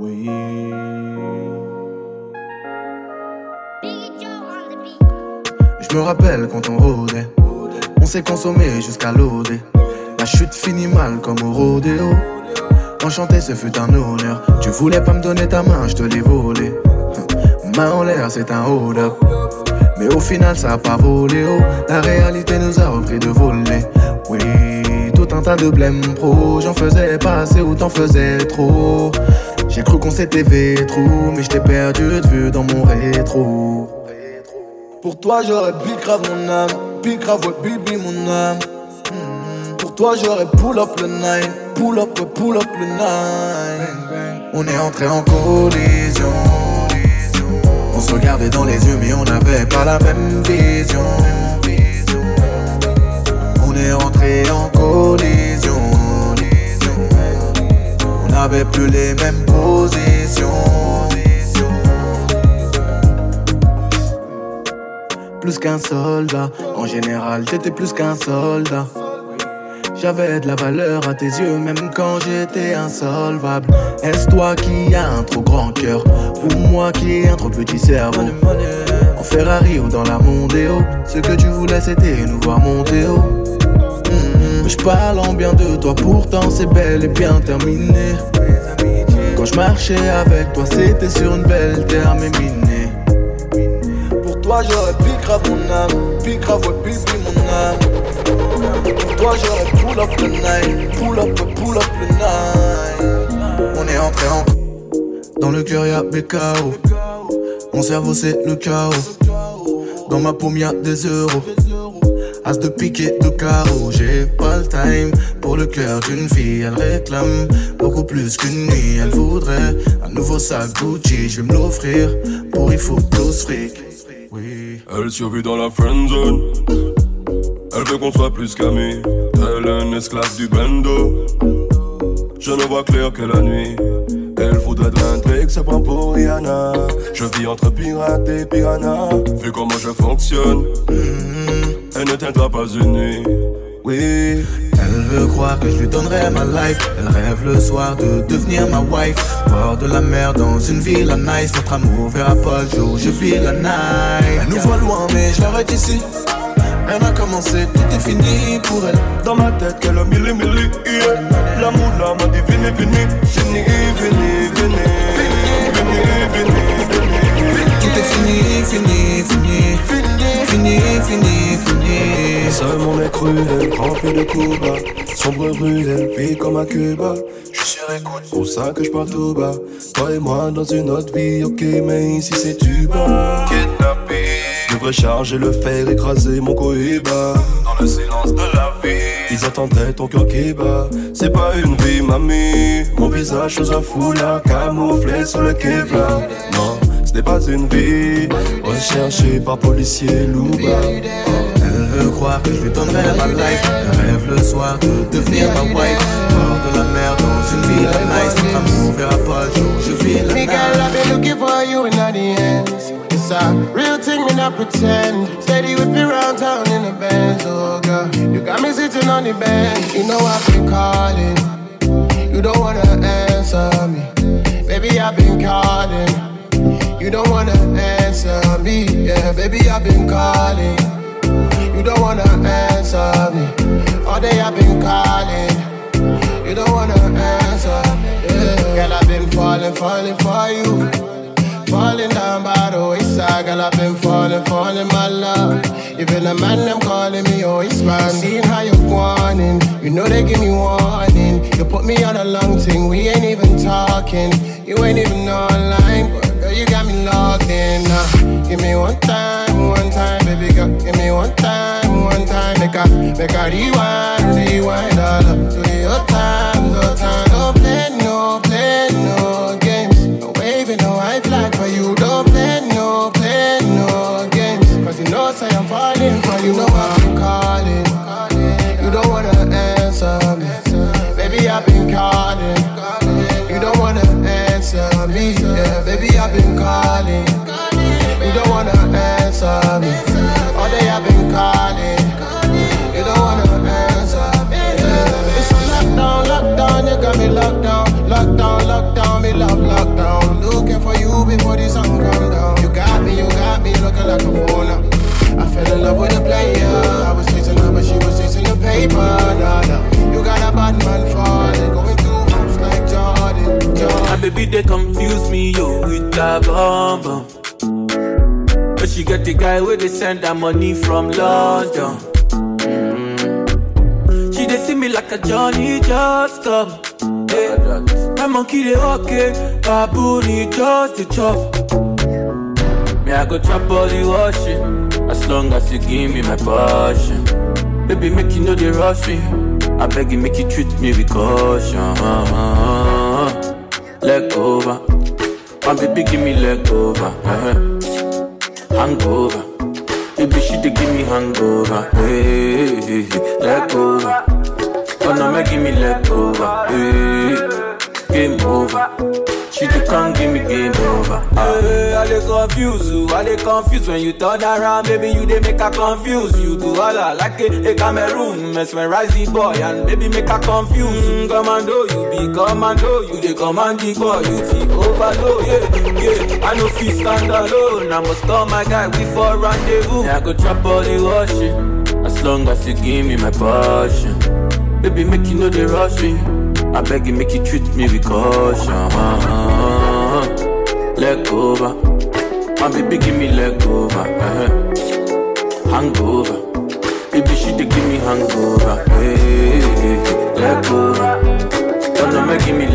Oui. Je me rappelle quand on rôdait. On s'est consommé jusqu'à l'OD. La chute finit mal comme au rodéo. Enchanté, ce fut un honneur. Tu voulais pas me donner ta main, je te l'ai volé. Main en l'air, c'est un hold up. Mais au final, ça a pas volé haut. La réalité nous a repris de voler. Oui, tout un tas de blême pro. J'en faisais pas assez ou t'en faisais trop. J'ai cru qu'on s'était trop, mais je t'ai perdu de vue dans mon rétro. Pour toi, j'aurais big grave mon âme. Big grave, ouais, baby, mon âme. Hmm. Pour toi, j'aurais pull up le nine. Pull up, ouais, pull up le nine. On est entré en collision. On se regardait dans les yeux, mais on n'avait pas la même vision. On est entré en collision. N'avait plus les mêmes positions. plus qu'un soldat. En général, t'étais plus qu'un soldat. J'avais de la valeur à tes yeux, même quand j'étais insolvable. Est-ce toi qui as un trop grand cœur Ou moi qui ai un trop petit cerveau? En Ferrari ou dans la Mondeo Ce que tu voulais c'était nous voir monter haut. Je parle en bien de toi, pourtant c'est bel et bien terminé Quand je marchais avec toi, c'était sur une belle terre minée toi j'aurais pu grave mon âme, puis grave ouais mon âme. Pour toi j'aurais pull up le night, pull up, pull up le night. On est entré en dans le cœur y'a BKO. Mon cerveau c'est le chaos. Dans ma paume y'a des euros. As de piquet de carreau, j'ai pas le time pour le cœur d'une fille. Elle réclame beaucoup plus qu'une nuit. Elle voudrait un nouveau sac Gucci, je vais me l'offrir pour il faut plus fric. Elle survit dans la friend zone. Elle veut qu'on soit plus qu'amis. Elle est un esclave du bando. Je ne vois clair que la nuit. Elle voudrait de que ça prend pour Rihanna. Je vis entre pirate et piranha. Vu comment je fonctionne, elle ne tiendra pas une nuit. Oui, elle veut croire que je lui donnerai ma life. Elle rêve le soir de devenir ma wife. Bord de la mer dans une ville à nice. Notre amour verra pas le jour, je vis la night. Elle nous voit loin, mais je l'arrête ici. Rien n'a commencé, tout est fini pour elle. Dans ma tête, qu'elle a mille et mille, yeah. L'amour là m'a dit, venez, venez, venez, venez, venez, venez, Tout est fini, fini, fini, fini, fini, fini. Seul mon est cruel, rempli de coups bas. Sombre elle vie comme à Cuba. Je suis écoute, pour ça que je parle tout bas. Toi et moi dans une autre vie, ok, mais ici c'est tu bas. Kidnappé. Devrais charger le fer, écraser mon cohiba. Dans le silence de la vie, ils attendaient ton cœur qui bat. C'est pas une vie, mamie. Mon visage sous un foulard camouflé sur le Kevlar. Non, ce n'est pas une vie. Recherché par policier louba. Elle veut croire que je lui donnerai ma life. Elle rêve le soir de devenir ma wife. Hors de la mer dans une ville nice. Amour verra pas jour, je vis la night. A real thing, me not pretend. Steady whip me around town in the Benz, oh girl. You got me sitting on the bench. You know I've been calling. You don't wanna answer me. Baby, I've been calling. You don't wanna answer me. Yeah, baby, I've been calling. You don't wanna answer me. All day I've been calling. You don't wanna answer. Yeah. Girl, I've been falling, falling for you. Falling down by the wayside, girl, I've been falling, falling, my love. Even the man, them calling me, oh, it's man. Seeing how you're warning, you know they give me warning. You put me on a long thing, we ain't even talking. You ain't even online, but give me one time, baby they confuse me yo with that bomb. But she get the guy where they send her money from London. Mm. She they see me like a Johnny just come. Hey. My monkey they okay, baboon he just the chop. Me I go chop all the washing, as long as you give me my passion. Baby make you know they rush me. I beg you make you treat me with caution. Leg over, my baby give me leg over. Uh-huh. Hangover, baby she dey give me hangover. Hey, hey, hey. leg over, oh no make give me leg over. Hey, game over. She dey come give me game over. Hey, I dey confuse you, I dey confuse when you turn around, baby you dey make her confuse. You do all I like a, a Cameroon, mesmerize the boy and baby make her confuse. Mm, commando, you be commando, you dey command the boy, you the overload. Yeah, yeah, I no fit stand alone, I must call my guy we for rendezvous. Yeah, I go drop all the washing, as long as you give me my passion. Baby make you know they rush me. I beg you, make you me with caution. Over, my baby, give me leg over. Uh-huh. Hangover, baby, she dey give me hangover. Hey, hey, hey. leg over, don't know me me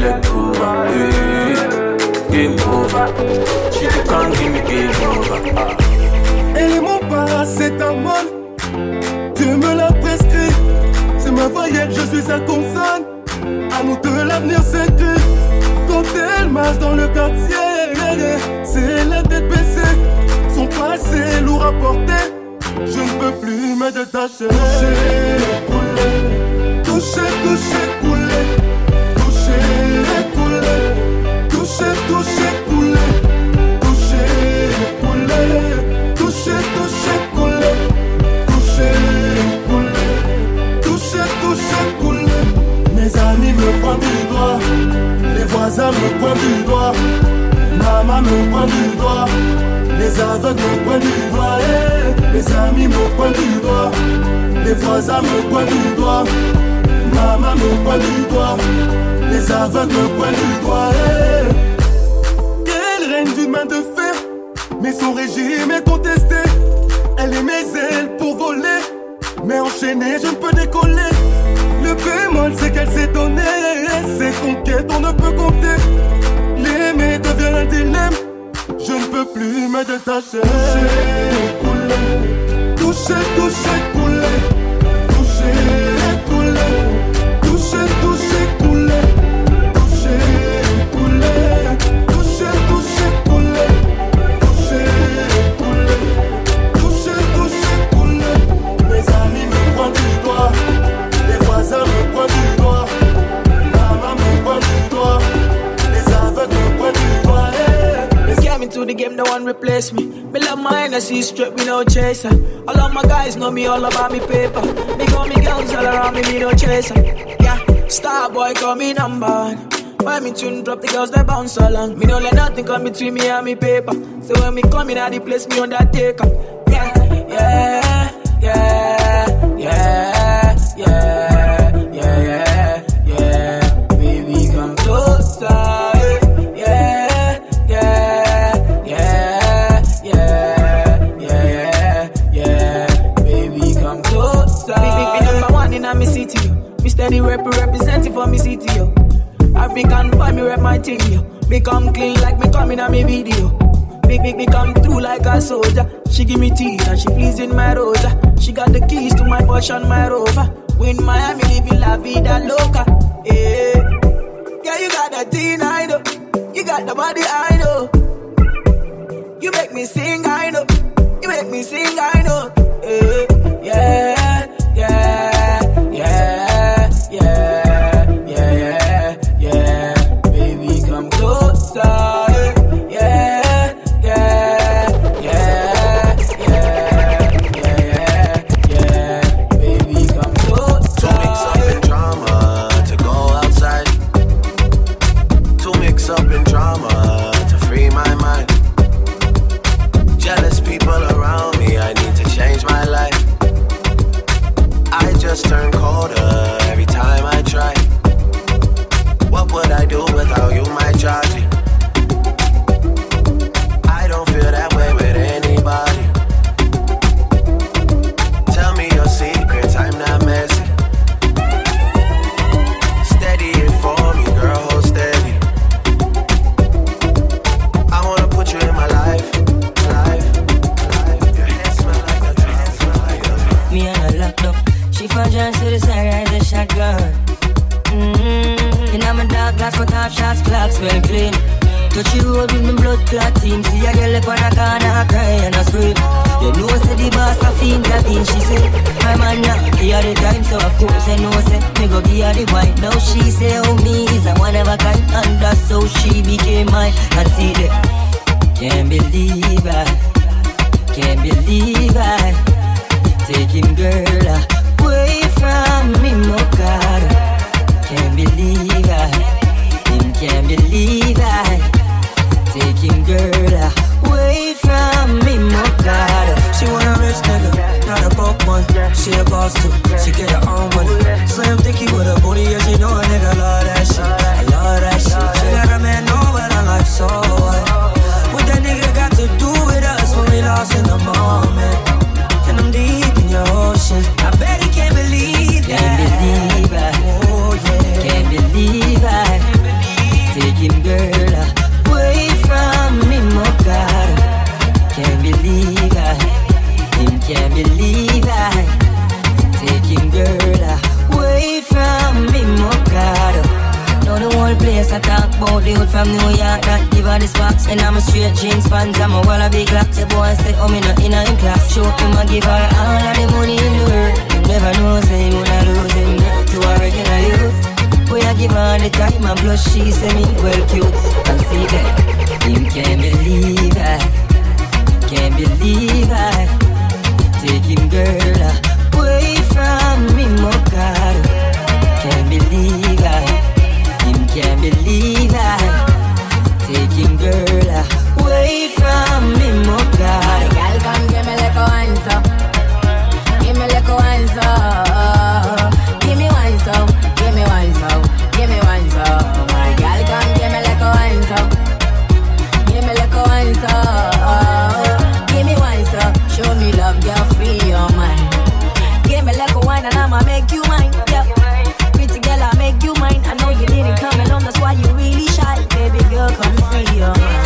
she dey come give me game over. Ah. Elle est mon paracétamol, Dieu me l'a prescrit. C'est ma voyelle, je suis sa consonne. Nous de l'avenir tu Quand elle marche dans le quartier C'est la tête baissée. Son passé lourd à porter. Je ne peux plus me détacher. Toucher, couler Toucher, toucher, couler. Toucher, couler. Toucher, toucher, couler me pointent du doigt, les voisins me pointent du doigt, maman me pointe du doigt, les aveugles me pointent du doigt, hey. les amis me pointent du doigt, les voisins me pointent du doigt, maman me pointe du doigt, les aveugles me pointent du doigt. Hey. Elle règne d'une main de fer, mais son régime est contesté. Elle est mes ailes pour voler, mais enchaînée je ne peux décoller. Le bémol, c'est qu'elle s'est donnée. Ses conquêtes, on ne peut compter. L'aimer devient un dilemme. Je ne peux plus me détacher. Toucher, couler. Toucher, toucher, couler. Toucher, couler. Toucher, toucher, couler. The game, no one replace me. Me love my Hennessy straight, me no chaser. All of my guys know me all about me paper. Me got me girls all around me, me no chaser. Yeah, star boy call me number one. When me tune drop, the girls they bounce along. Me no let nothing come between me and me paper. So when me come in, at the place me undertaker. Yeah, yeah, yeah, rep representing for me city, yo. African boy, me rep my thing, yo. Me come clean like me come in a me video. Big, big, me come through like a soldier. She give me tea and she pleasing my rosa. She got the keys to my Porsche and my Rover. We in Miami, living la vida loca. Yeah, yeah, you got that thing I. You got the body I know. You make me sing, I know. You make me sing, I know. Yeah, yeah, here the time So of course I know say, me go her the wine Now she say, oh me is a one of a kind And that's how she became mine. And see that, can't believe I Can't believe I Taking girl away from me, my God. Can't believe I Him can't believe I taking girl away from me, my God. She want a rich nigga, not a broke one. She a boss too, she get her own money. Slim thicky with a booty, yeah, she know a nigga love that shit. I love that shit. She got a man know, but I'm so what? What that nigga got to do with us when we lost in the moment? And I'm deep in your ocean. I bet he can't believe that. Can't believe I. Oh, yeah. Can't believe I. Taking girl away from me, my God. Can't believe can't believe I. Taking girl away from me, God. Know the whole place I talk about the hood from New York that give her the sparks And I'm a straight jeans pants, I'm a wall of big locks The boy say, oh me not in a in class. Show him I give her all of the money in the world. Never know say, when I lose him to a regular youth. Boy I give her the time and plus she say me well cute. And see that him can't believe I, can't believe I Taking girl away from me, my God Can't believe I, him can't believe I. Taking girl away from me, my God your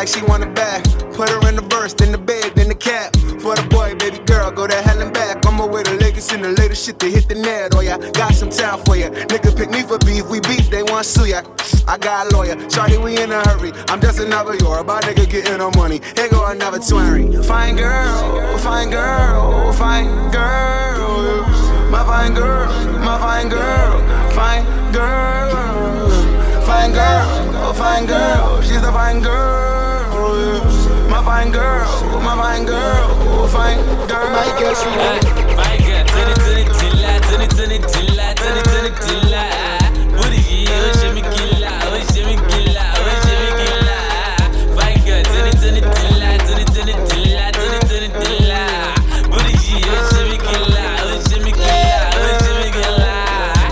like she want it back. Put her in the verse, then the bed, then the cap. For the boy, baby girl, go to hell and back. I'm away the Lakers in the latest shit to hit the net. Oh yeah, got some time for ya. Nigga pick me for beef, we beef, they want sue ya. I got a lawyer, Shorty, we in a hurry. I'm just another Yoruba nigga getting no money. Here go another 20. Fine girl, fine girl, fine girl. My fine girl, my fine girl, fine girl. Fine girl, fine girl, she's a fine girl my fine girl, my fine girl, fine girl. My girl, she. My girl, titty, titty, turn it, turn it titty, titty, tilla. it, oh it, killa, oh shimmy, killa, oh it, girl, oh oh oh.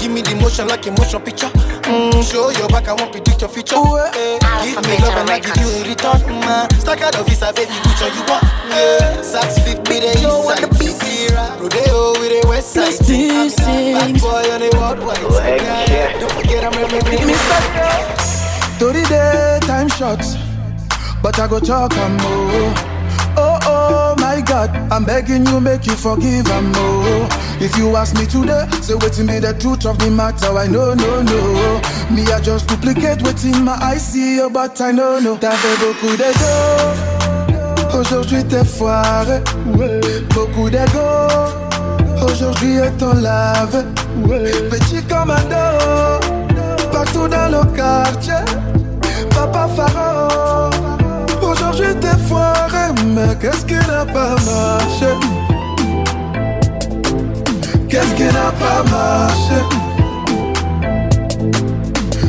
Give me the motion like a motion picture. Mm, show your back, I won't predict your future. Ooh, eh. Give me love and I give you in return. Mm, stack out of visa, baby, which one you want? Yeah. Saks fit be the east side. Rodeo with the west side. Bad boy on the worldwide. Yeah. Don't forget I'm representing Mr. To the day, time short. But I go talk and more. Oh, oh, my God, I'm begging you, make you forgive and more. If you ask me today, say waiting be the truth of the matter. I know, no, no. Me, I just duplicate in my eyes, see you, but I know, no. T'avais beaucoup de dos. Aujourd'hui t'es foiré, beaucoup d'ego. Aujourd'hui est en lave, petit commando. Partout dans le quartier, papa pharaon. Aujourd'hui t'es foiré, mais qu'est-ce qui n'a pas marché? Qu'est-ce qui n'a pas marché?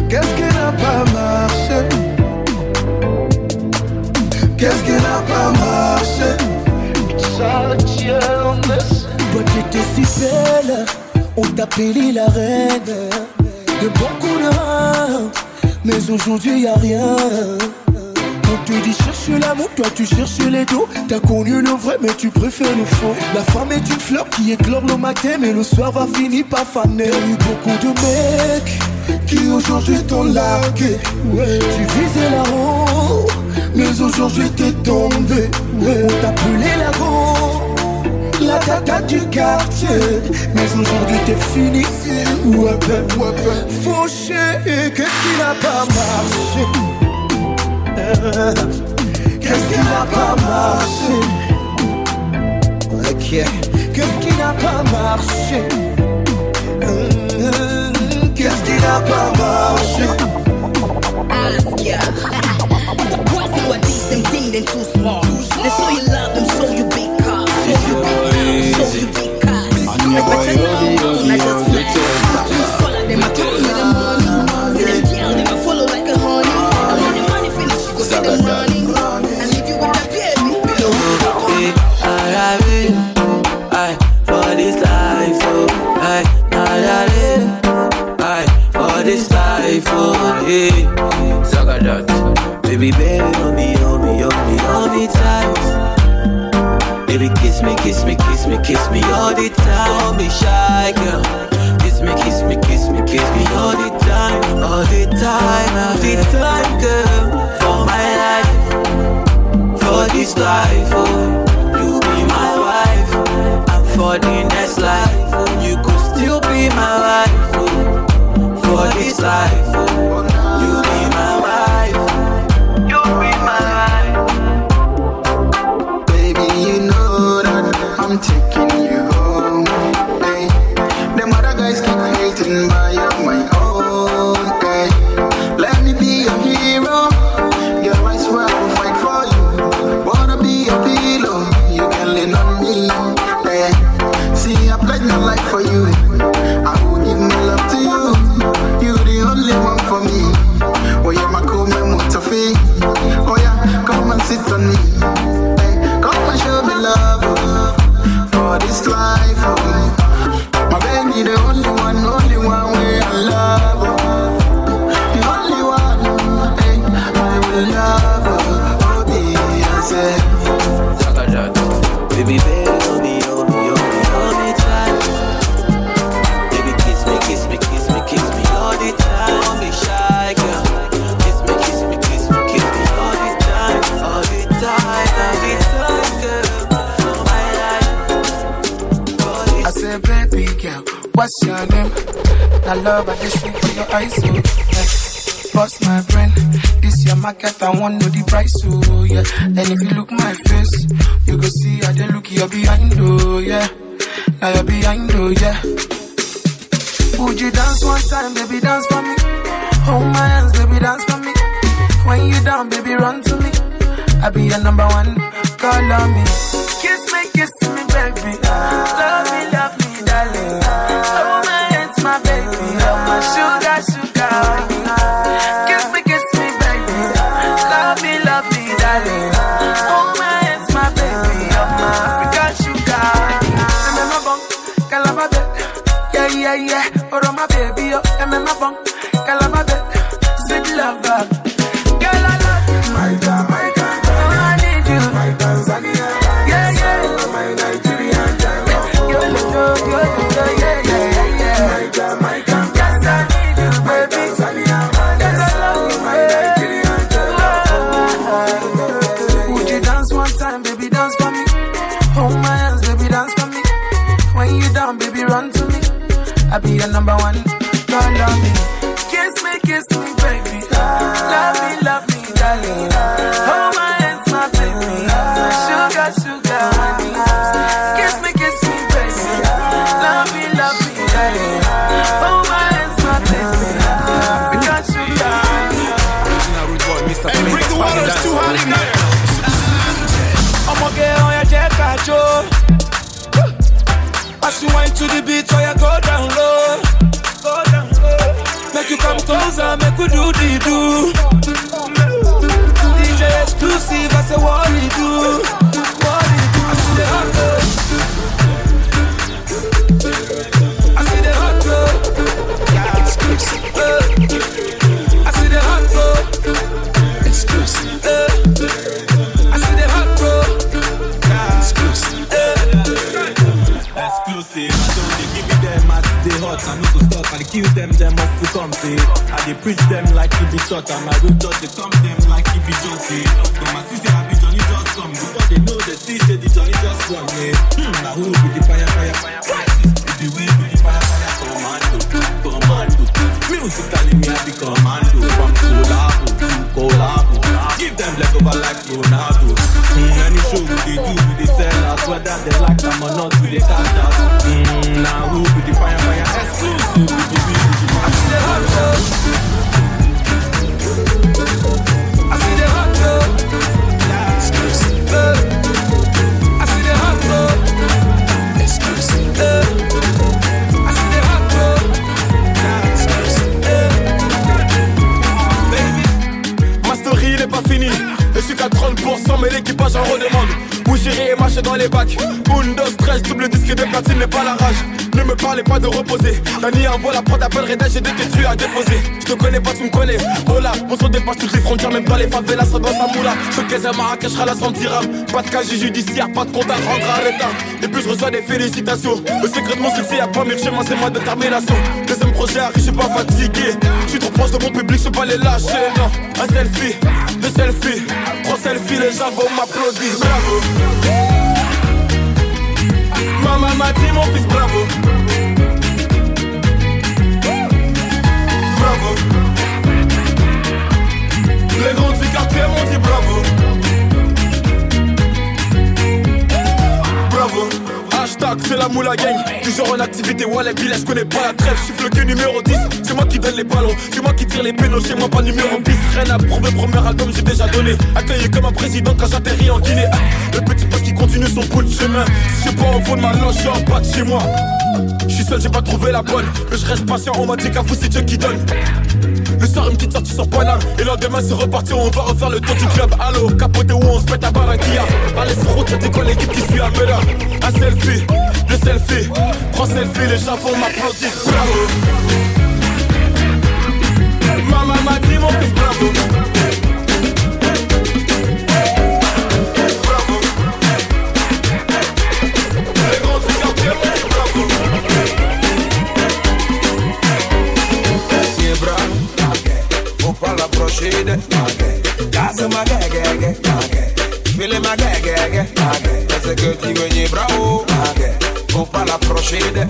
Qu'est-ce qui n'a pas marché? Qu'est-ce qui n'a pas marché? Toi qui étais si belle, on t'appelait la reine de beaucoup de mais aujourd'hui y a rien. Te dit cherche l'amour, toi tu cherches les dos. T'as connu le vrai, mais tu préfères le faux. La femme est une fleur qui éclore le matin, mais le soir va finir par faner. T'as eu beaucoup de mecs qui aujourd'hui t'ont largué. Tu visais la haut, mais aujourd'hui t'es tombé. On t'appelait la go, la tata du quartier. Mais aujourd'hui t'es fini. Ouais, ouais, ben. Fauché, qu'est-ce qui n'a pas marché? Qu'est-ce qui n'a pas marché? Ok. Qu'est-ce qui n'a pas marché? Euh, Qu'est-ce qui n'a pas marché? Boys nowadays, them think they too small. You love, them show you big cars. You big you. I'm running. And if you look my face, you go see how they look you're behind, oh yeah. Now you're behind, oh yeah. Would you dance one time, baby, dance for me? Hold my hands, baby, dance for me. When you down, baby, run to me. I'll be your number one, call on me. Kiss me, kiss me, baby. Kill them, them off to come say. I dey preach them like it be short. And my road just dey come them like it be jumpy. Them my sister happy Johnny just come. Before they know they see say the Johnny just run. Yeah. Hmm, now who be Parlez pas de reposer. Dani envoie la prod, appelle Reda, j'ai des détruits à déposer. Je te connais pas, tu me connais. Oh là, mon son dépasse toutes les frontières, même dans les favelas, ça dans sa moula. Caisse à Marrakech, la 100 dirhams. Pas de casier judiciaire, pas de compte à rendre à l'état. Et puis je reçois des félicitations. Le secret de mon succès, y'a pas mille chemin, c'est ma détermination. Deuxième projet arrive, je suis pas fatigué. Je suis trop proche de mon public, je pas les lâcher, non. Un selfie, deux selfies, trois selfies, les gens vont m'applaudir. Bravo. Maman m'a dit mon fils bravo Les grands du quartier m'ont dit Bravo C'est la moula gang. Toujours en activité, Wallet Bill, je connais pas la trêve. Suis le numéro 10 C'est moi qui donne les ballons. C'est moi qui tire les pénaux Chez moi pas numéro 10 Rien à prouver, premier album j'ai déjà donné. Accueilli comme un président quand j'atterris en Guinée. Le petit poste qui continue son bout de chemin. Si suis pas au fond de ma loge, je suis en bas de chez moi. Je suis seul, j'ai pas trouvé la bonne. Mais je reste patient, on m'a dit qu'à c'est Dieu qui donne le soir une petite sortie sur Paname Et le lendemain c'est reparti on va refaire le tour du club. Allo capoté où on se met à Barranquilla Allez sur route c'était quoi l'équipe qui suit à Mela Un selfie, deux selfies Trois selfies les gens vont m'applaudir Bravo. Maman m'a dit mon fils Bravo Parce que tu dire bravo Faut pas l'approcher de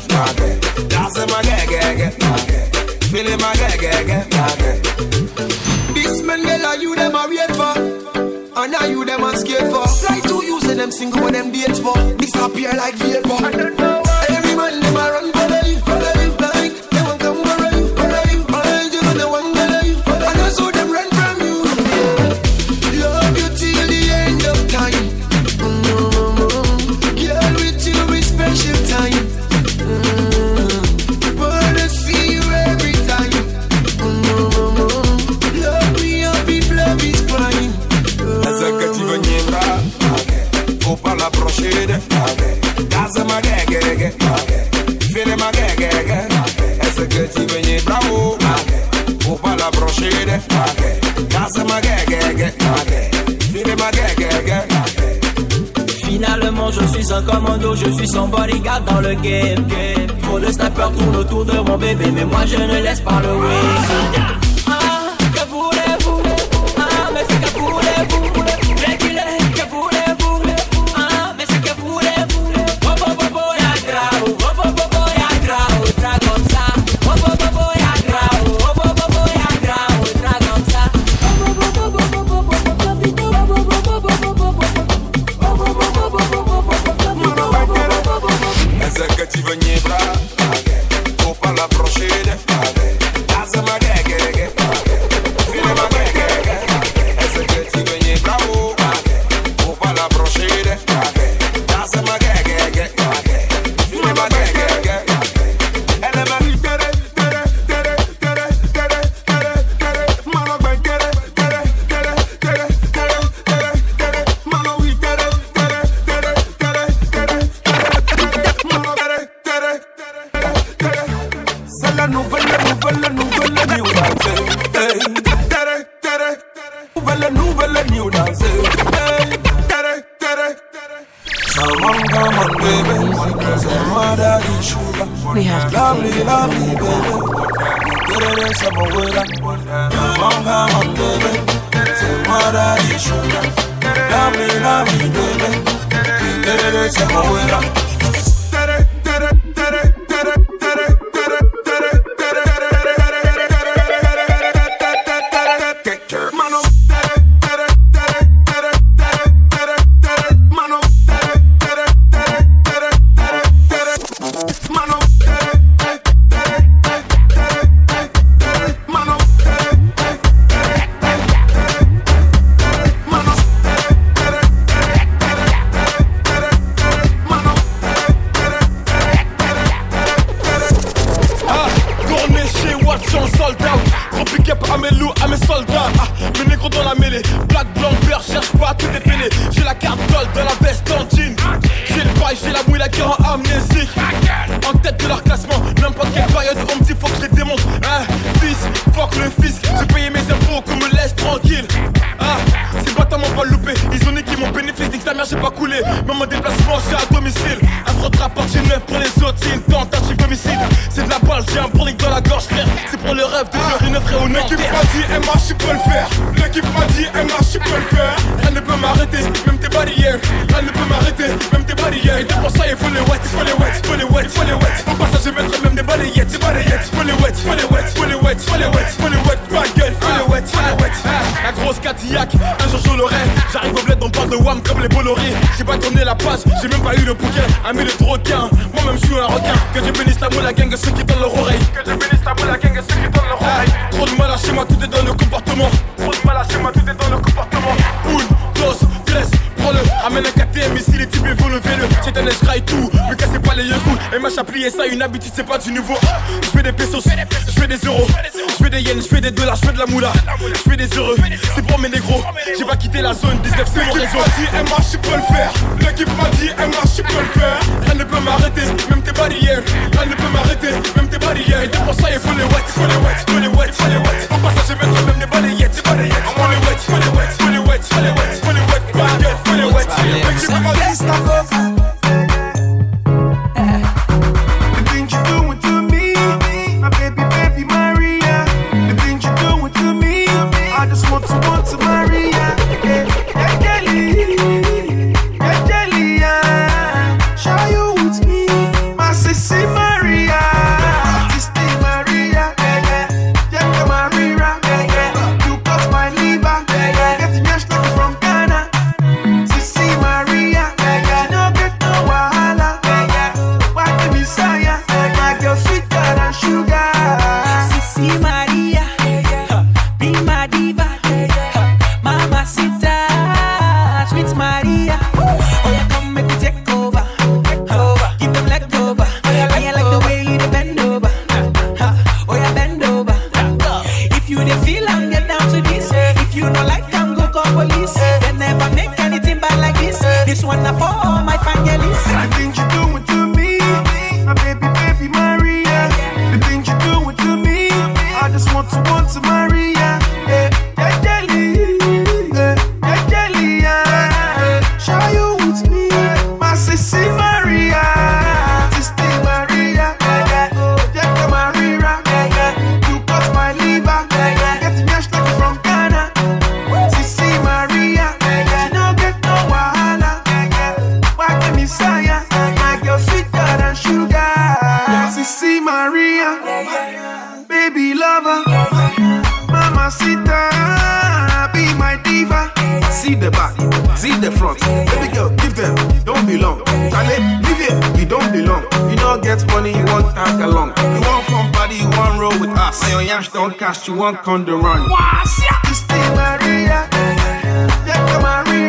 Casse ma gague, file ma gague This man girl are you them a wait for. And are you them a scared for. Try to use them single when them date for. Disappear like vapor Perché? Essa che ti venne bravo O palla proscede Casa ma che che che Fine ma che Finalement je suis un commando, je suis son bodyguard dans le game Faut le sniper tourne autour de mon bébé Mais moi je ne laisse pas le wing j'ai même pas eu le bouquin, ami de requin. Moi-même, je suis un requin. Que je bénisse la boule, la gang, ceux qui donnent leur oreille. Que je bénisse la boule, la gang, ceux qui donnent leur oreille. Trop de mal à chez moi, tout est dans Et ma chaplier ça une habitude c'est pas du nouveau. Je fais des pesos, je fais des euros. Je fais des yens, je fais des dollars, je fais de la moula. Je fais des heureux, c'est pour mes négros. J'ai pas quitté la zone, 19 c'est mon réseau. L'équipe m'a dit MH le faire. L'équipe m'a dit MH je le faire. Elle ne peut m'arrêter, même tes barrières. Elle ne peut m'arrêter, même tes barrières. Et pour ça il faut les wet, faut les wet, faut les wet, faut les wet. En passant j'ai mettre même les balayettes, Faut les wet, faut les wet, faut les wet, faut les wet, faut wet, les wet, faut les wet, faut les wet, faut les wet, See the back, see the front. Baby girl, give them, don't belong. Charlie, leave it, you don't belong. You don't get money, you won't tag along. You want come party, you want roll with us. And your yash don't cash, you want to run. Wow, see, Maria, yeah, Maria.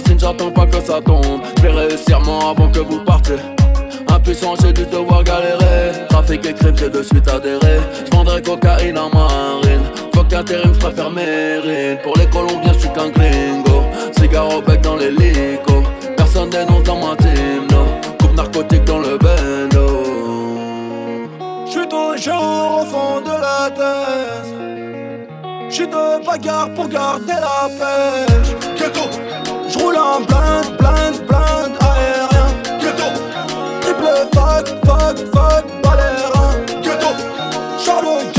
Je coupe la racine, j'attends pas que ça tombe. Je réussir moi avant que vous partiez. Impuissant, j'ai dû devoir galérer. Trafic et crime, j'ai de suite adhéré. Je cocaïne en marine. Fuck intérim, je préfère mérine. Pour les Colombiens, je suis qu'un gringo. Cigare au bec dans l'hélico. Personne dénonce dans ma team, no. Coupe narcotique dans le bendo. J'suis toujours au fond de la tête. J'suis de bagarre pour garder la pêche. Ghetto. J'roule en blind, blind, blind aérien. Ghetto. Triple fuck, fuck, fuck, balérin. Ghetto. Charles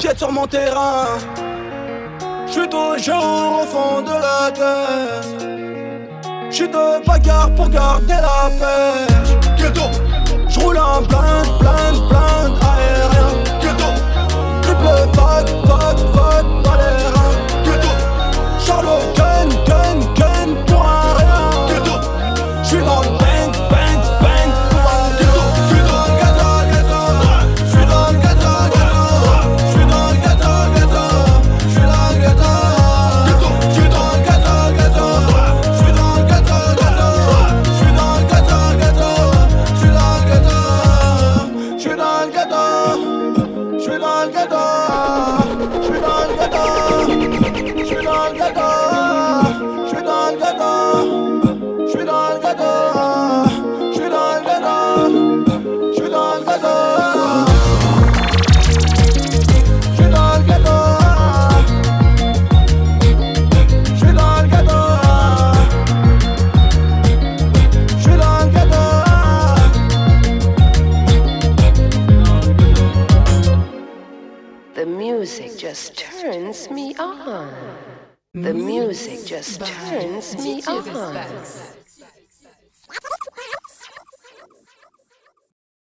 Empiète sur mon terrain. Je suis toujours au fond de la tête. J'suis de bagarre pour garder la pêche. Ghetto. J'roule en blind, blind, blind aérien. Ghetto. Triple fuck, fuck, fuck, balérin. Ghetto. Charlot, just turns me on.